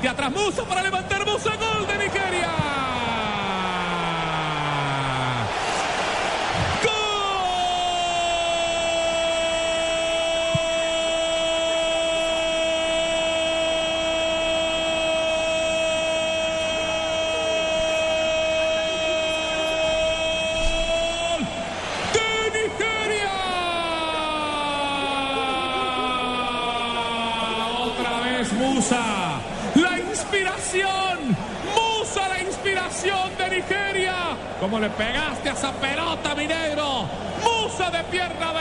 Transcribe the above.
De atrás Musa para levantar Musa, gol de Nigeria. Otra vez Musa, la inspiración, Musa, la inspiración de Nigeria. ¿Cómo le pegaste a esa pelota, mi negro? Musa de pierna